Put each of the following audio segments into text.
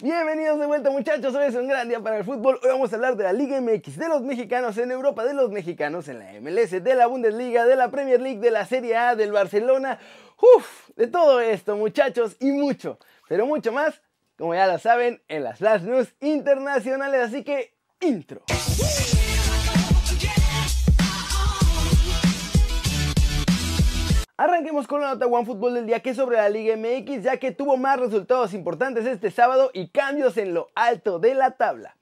Bienvenidos de vuelta muchachos, hoy es un gran día para el fútbol. Hoy vamos a hablar de la Liga MX, de los mexicanos en Europa, de los mexicanos en la MLS, de la Bundesliga, de la Premier League, de la Serie A, del Barcelona. Uf, de todo esto muchachos y mucho, pero mucho más, como ya lo saben, en las Flash News internacionales. Así que, intro. Arranquemos con la nota One Fútbol del día que es sobre la Liga MX ya que tuvo más resultados importantes este sábado y cambios en lo alto de la tabla.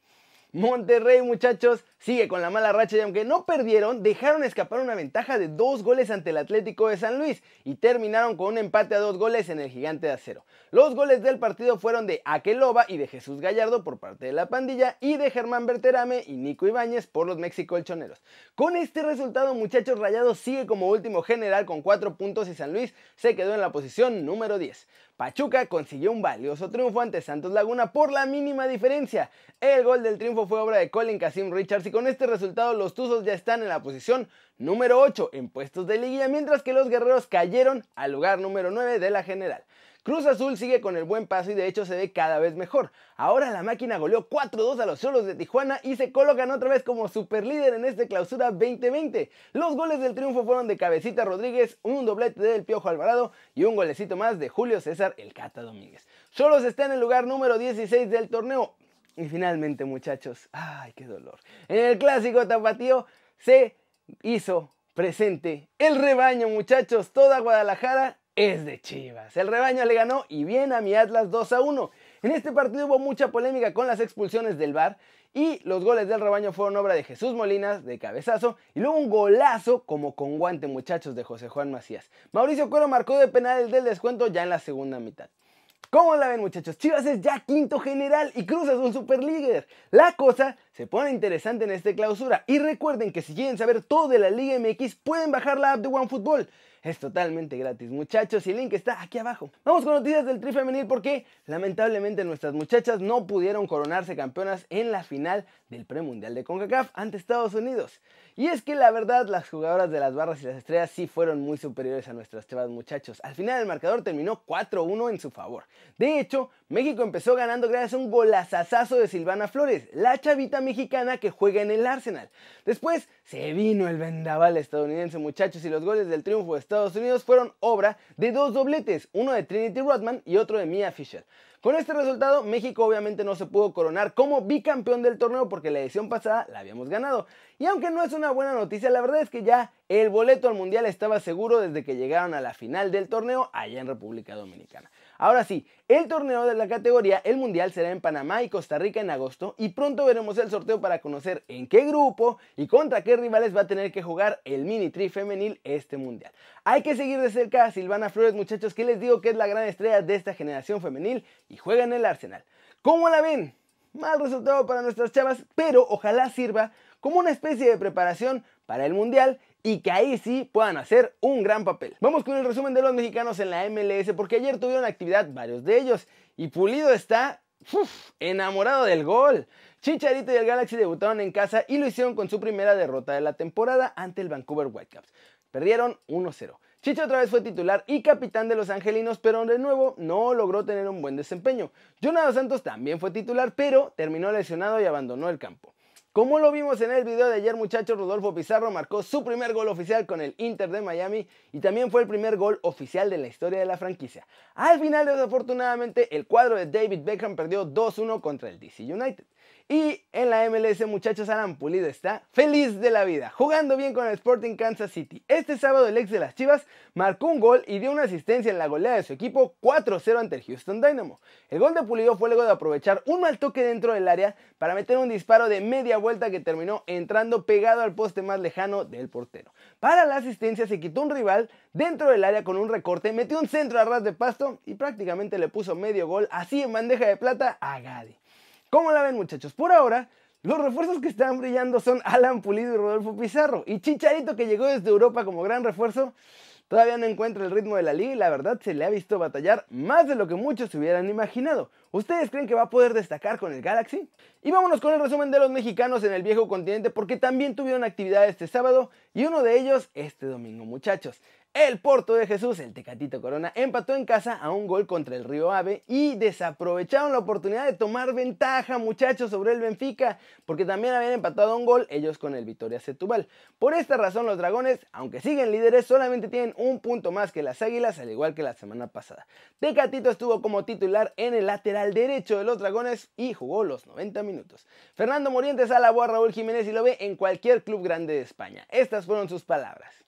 Monterrey, muchachos, sigue con la mala racha y aunque no perdieron, dejaron escapar una ventaja de dos goles ante el Atlético de San Luis y terminaron con un empate a dos goles en el Gigante de Acero. Los goles del partido fueron de Aqueloba y de Jesús Gallardo por parte de la pandilla y de Germán Berterame y Nico Ibáñez por los México Elchoneros. Con este resultado, muchachos, Rayados sigue como último general con cuatro puntos y San Luis se quedó en la posición número 10. Pachuca consiguió un valioso triunfo ante Santos Laguna por la mínima diferencia. El gol del triunfo fue obra de Colin Casim Richards y con este resultado los Tuzos ya están en la posición número 8 en puestos de liguilla, mientras que los guerreros cayeron al lugar número 9 de la general. Cruz Azul sigue con el buen paso y de hecho se ve cada vez mejor. Ahora la máquina goleó 4-2 a los Cholos de Tijuana y se colocan otra vez como superlíder en este clausura 2020. Los goles del triunfo fueron de Cabecita Rodríguez, un doblete del Piojo Alvarado y un golecito más de Julio César El Cata Domínguez. Cholos está en el lugar número 16 del torneo. Y finalmente muchachos, ay qué dolor. En el clásico tapatío se hizo presente el rebaño muchachos, toda Guadalajara es de Chivas. El rebaño le ganó y bien a mi Atlas 2 a 1. En este partido hubo mucha polémica con las expulsiones del VAR y los goles del rebaño fueron obra de Jesús Molinas de cabezazo y luego un golazo como con guante muchachos de José Juan Macías. Mauricio Cuero marcó de penal el del descuento ya en la segunda mitad. ¿Cómo la ven muchachos? Chivas es ya quinto general y Cruz un super líder. La cosa se pone interesante en esta clausura y recuerden que si quieren saber todo de la Liga MX pueden bajar la app de OneFootball. Es totalmente gratis, muchachos, y el link está aquí abajo. Vamos con noticias del tri femenil porque lamentablemente nuestras muchachas no pudieron coronarse campeonas en la final del premundial de CONCACAF ante Estados Unidos. Y es que la verdad, las jugadoras de las barras y las estrellas sí fueron muy superiores a nuestras chavas muchachos. Al final el marcador terminó 4-1 en su favor. De hecho, México empezó ganando gracias a un golazazazo de Silvana Flores, la chavita mexicana que juega en el Arsenal. Después se vino el vendaval estadounidense, muchachos, y los goles del triunfo de Estados Estados Unidos fueron obra de dos dobletes, uno de Trinity Rodman y otro de Mia Fisher. Con este resultado, México obviamente no se pudo coronar como bicampeón del torneo porque la edición pasada la habíamos ganado. Y aunque no es una buena noticia, la verdad es que ya el boleto al mundial estaba seguro desde que llegaron a la final del torneo allá en República Dominicana. Ahora sí, el torneo de la categoría, el mundial, será en Panamá y Costa Rica en agosto y pronto veremos el sorteo para conocer en qué grupo y contra qué rivales va a tener que jugar el mini tri femenil este mundial. Hay que seguir de cerca a Silvana Flores, muchachos, que les digo que es la gran estrella de esta generación femenil y juega en el Arsenal. ¿Cómo la ven? Mal resultado para nuestras chavas, pero ojalá sirva como una especie de preparación para el mundial y que ahí sí puedan hacer un gran papel. Vamos con el resumen de los mexicanos en la MLS porque ayer tuvieron actividad varios de ellos y Pulido está enamorado del gol. Chicharito y el Galaxy debutaron en casa y lo hicieron con su primera derrota de la temporada ante el Vancouver Whitecaps. Perdieron 1-0. Chicho otra vez fue titular y capitán de los angelinos, pero de nuevo no logró tener un buen desempeño. Jonado Santos también fue titular, pero terminó lesionado y abandonó el campo. Como lo vimos en el video de ayer muchachos, Rodolfo Pizarro marcó su primer gol oficial con el Inter de Miami y también fue el primer gol oficial de la historia de la franquicia. Al final desafortunadamente el cuadro de David Beckham perdió 2-1 contra el DC United. Y en la MLS, muchachos, Alan Pulido está feliz de la vida, jugando bien con el Sporting Kansas City. Este sábado el ex de las Chivas marcó un gol y dio una asistencia en la goleada de su equipo 4-0 ante el Houston Dynamo. El gol de Pulido fue luego de aprovechar un mal toque dentro del área para meter un disparo de media vuelta que terminó entrando pegado al poste más lejano del portero. Para la asistencia se quitó un rival dentro del área con un recorte, metió un centro a ras de pasto y prácticamente le puso medio gol así en bandeja de plata a Gadi. ¿Cómo la ven muchachos? Por ahora, los refuerzos que están brillando son Alan Pulido y Rodolfo Pizarro. Y Chicharito que llegó desde Europa como gran refuerzo, todavía no encuentra el ritmo de la liga y la verdad se le ha visto batallar más de lo que muchos se hubieran imaginado. ¿Ustedes creen que va a poder destacar con el Galaxy? Y vámonos con el resumen de los mexicanos en el viejo continente porque también tuvieron actividad este sábado y uno de ellos este domingo muchachos. El Porto de Jesús, el Tecatito Corona, empató en casa a un gol contra el Río Ave y desaprovecharon la oportunidad de tomar ventaja, muchachos, sobre el Benfica, porque también habían empatado un gol ellos con el Vitoria Setúbal. Por esta razón, los Dragones, aunque siguen líderes, solamente tienen un punto más que las Águilas, al igual que la semana pasada. Tecatito estuvo como titular en el lateral derecho de los Dragones y jugó los 90 minutos. Fernando Morientes alabó a Raúl Jiménez y lo ve en cualquier club grande de España. Estas fueron sus palabras.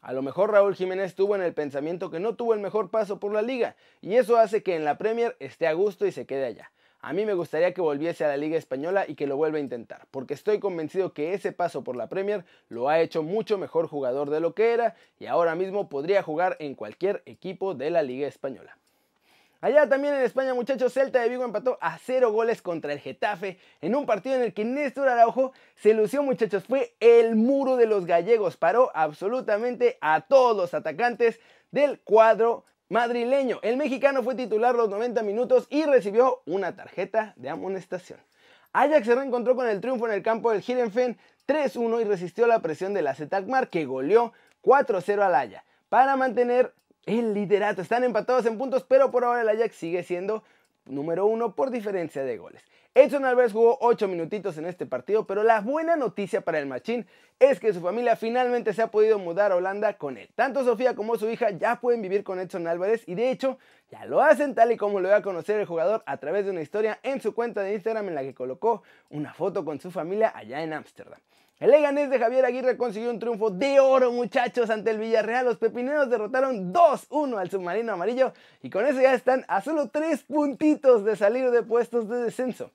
A lo mejor Raúl Jiménez tuvo en el pensamiento que no tuvo el mejor paso por la liga y eso hace que en la Premier esté a gusto y se quede allá. A mí me gustaría que volviese a la Liga Española y que lo vuelva a intentar, porque estoy convencido que ese paso por la Premier lo ha hecho mucho mejor jugador de lo que era y ahora mismo podría jugar en cualquier equipo de la Liga Española. Allá también en España, muchachos, Celta de Vigo empató a cero goles contra el Getafe en un partido en el que Néstor Araujo se lució, muchachos. Fue el muro de los gallegos. Paró absolutamente a todos los atacantes del cuadro madrileño. El mexicano fue titular los 90 minutos y recibió una tarjeta de amonestación. Ajax se reencontró con el triunfo en el campo del Girenfen 3-1 y resistió la presión del AZ Alkmaar que goleó 4-0 al Ajax para mantener el liderato. Están empatados en puntos, pero por ahora el Ajax sigue siendo número uno por diferencia de goles. Edson Alvarez jugó 8 minutitos en este partido, pero la buena noticia para el Machín es que su familia finalmente se ha podido mudar a Holanda con él. Tanto Sofía como su hija ya pueden vivir con Edson Álvarez y de hecho ya lo hacen tal y como lo va a conocer el jugador a través de una historia en su cuenta de Instagram en la que colocó una foto con su familia allá en Ámsterdam. El Leganés de Javier Aguirre consiguió un triunfo de oro, muchachos, ante el Villarreal. Los pepineros derrotaron 2-1 al submarino amarillo y con eso ya están a solo 3 puntitos de salir de puestos de descenso.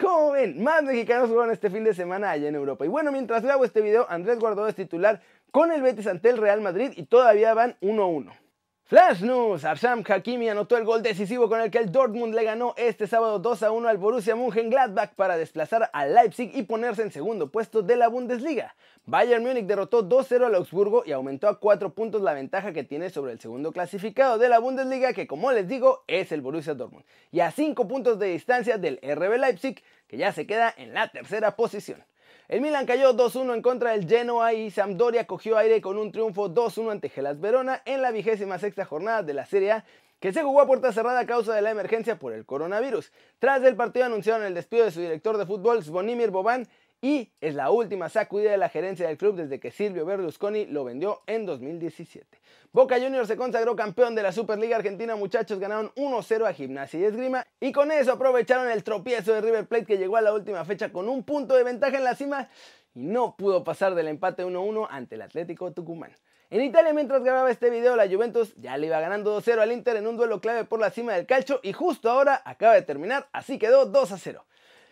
Como ven, más mexicanos jugaron este fin de semana allá en Europa. Y bueno, mientras grabo este video, Andrés Guardado es titular con el Betis ante el Real Madrid y todavía van 1-1. Flash News, Arsham Hakimi anotó el gol decisivo con el que el Dortmund le ganó este sábado 2 a 1 al Borussia Mönchengladbach para desplazar al Leipzig y ponerse en segundo puesto de la Bundesliga. Bayern Múnich derrotó 2-0 al Augsburgo y aumentó a 4 puntos la ventaja que tiene sobre el segundo clasificado de la Bundesliga que como les digo es el Borussia Dortmund y a 5 puntos de distancia del RB Leipzig que ya se queda en la tercera posición. El Milan cayó 2-1 en contra del Genoa y Sampdoria cogió aire con un triunfo 2-1 ante Gelas Verona en la vigésima sexta jornada de la Serie A que se jugó a puerta cerrada a causa de la emergencia por el coronavirus. Tras el partido anunciaron el despido de su director de fútbol, Svonimir Boban, y es la última sacudida de la gerencia del club desde que Silvio Berlusconi lo vendió en 2017. Boca Juniors se consagró campeón de la Superliga Argentina, muchachos ganaron 1-0 a Gimnasia y Esgrima y con eso aprovecharon el tropiezo de River Plate que llegó a la última fecha con un punto de ventaja en la cima y no pudo pasar del empate 1-1 ante el Atlético Tucumán. En Italia, mientras grababa este video, la Juventus ya le iba ganando 2-0 al Inter en un duelo clave por la cima del calcio y justo ahora acaba de terminar, así quedó 2-0.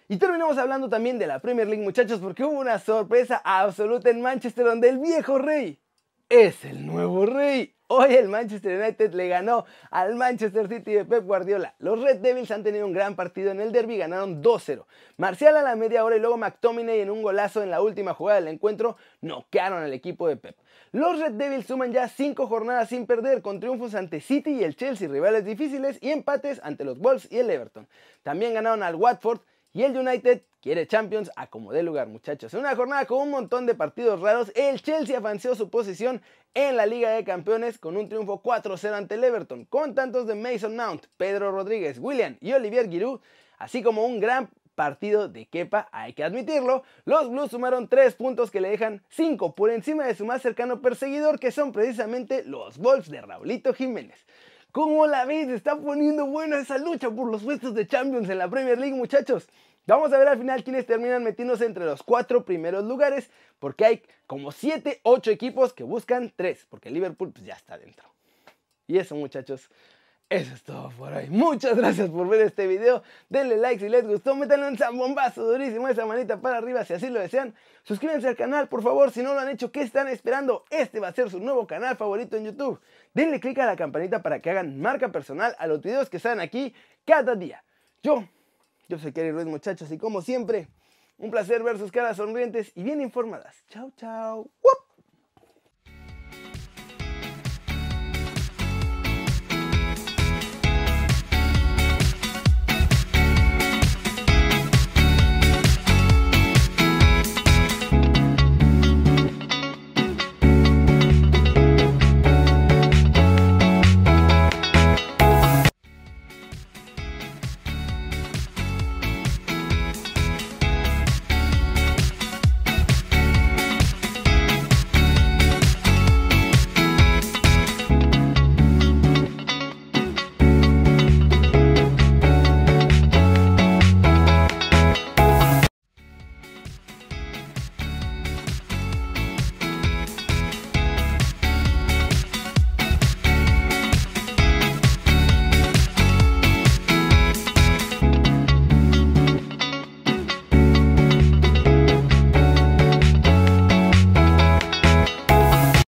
Y terminamos hablando también de la Premier League, muchachos, porque hubo una sorpresa absoluta en Manchester donde el viejo rey es el nuevo rey. Hoy el Manchester United le ganó al Manchester City de Pep Guardiola. Los Red Devils han tenido un gran partido en el derby, ganaron 2-0. Marcial a la media hora y luego McTominay en un golazo en la última jugada del encuentro noquearon al equipo de Pep. Los Red Devils suman ya 5 jornadas sin perder con triunfos ante City y el Chelsea, rivales difíciles, y empates ante los Wolves y el Everton. También ganaron al Watford y el United quiere Champions a como dé lugar, muchachos. En una jornada con un montón de partidos raros, el Chelsea avanzó su posición en la Liga de Campeones con un triunfo 4-0 ante el Everton, con tantos de Mason Mount, Pedro Rodríguez, William y Olivier Giroud, así como un gran partido de Kepa, hay que admitirlo. Los Blues sumaron 3 puntos que le dejan 5 por encima de su más cercano perseguidor, que son precisamente los Wolves de Raulito Jiménez. ¿Cómo la ves? Está poniendo buena esa lucha por los puestos de Champions en la Premier League, muchachos. Vamos a ver al final quiénes terminan metiéndose entre los cuatro primeros lugares, porque hay como 7, 8 equipos que buscan 3, porque Liverpool pues, ya está dentro. Y eso, muchachos, eso es todo por hoy. Muchas gracias por ver este video. Denle like si les gustó. Métanle un zambombazo durísimo esa manita para arriba si así lo desean. Suscríbanse al canal, por favor. Si no lo han hecho, ¿qué están esperando? Este va a ser su nuevo canal favorito en YouTube. Denle click a la campanita para que hagan marca personal a los videos que salen aquí cada día. Yo, yo soy Kerry Ruiz, muchachos, y como siempre, un placer ver sus caras sonrientes y bien informadas. Chao, chao.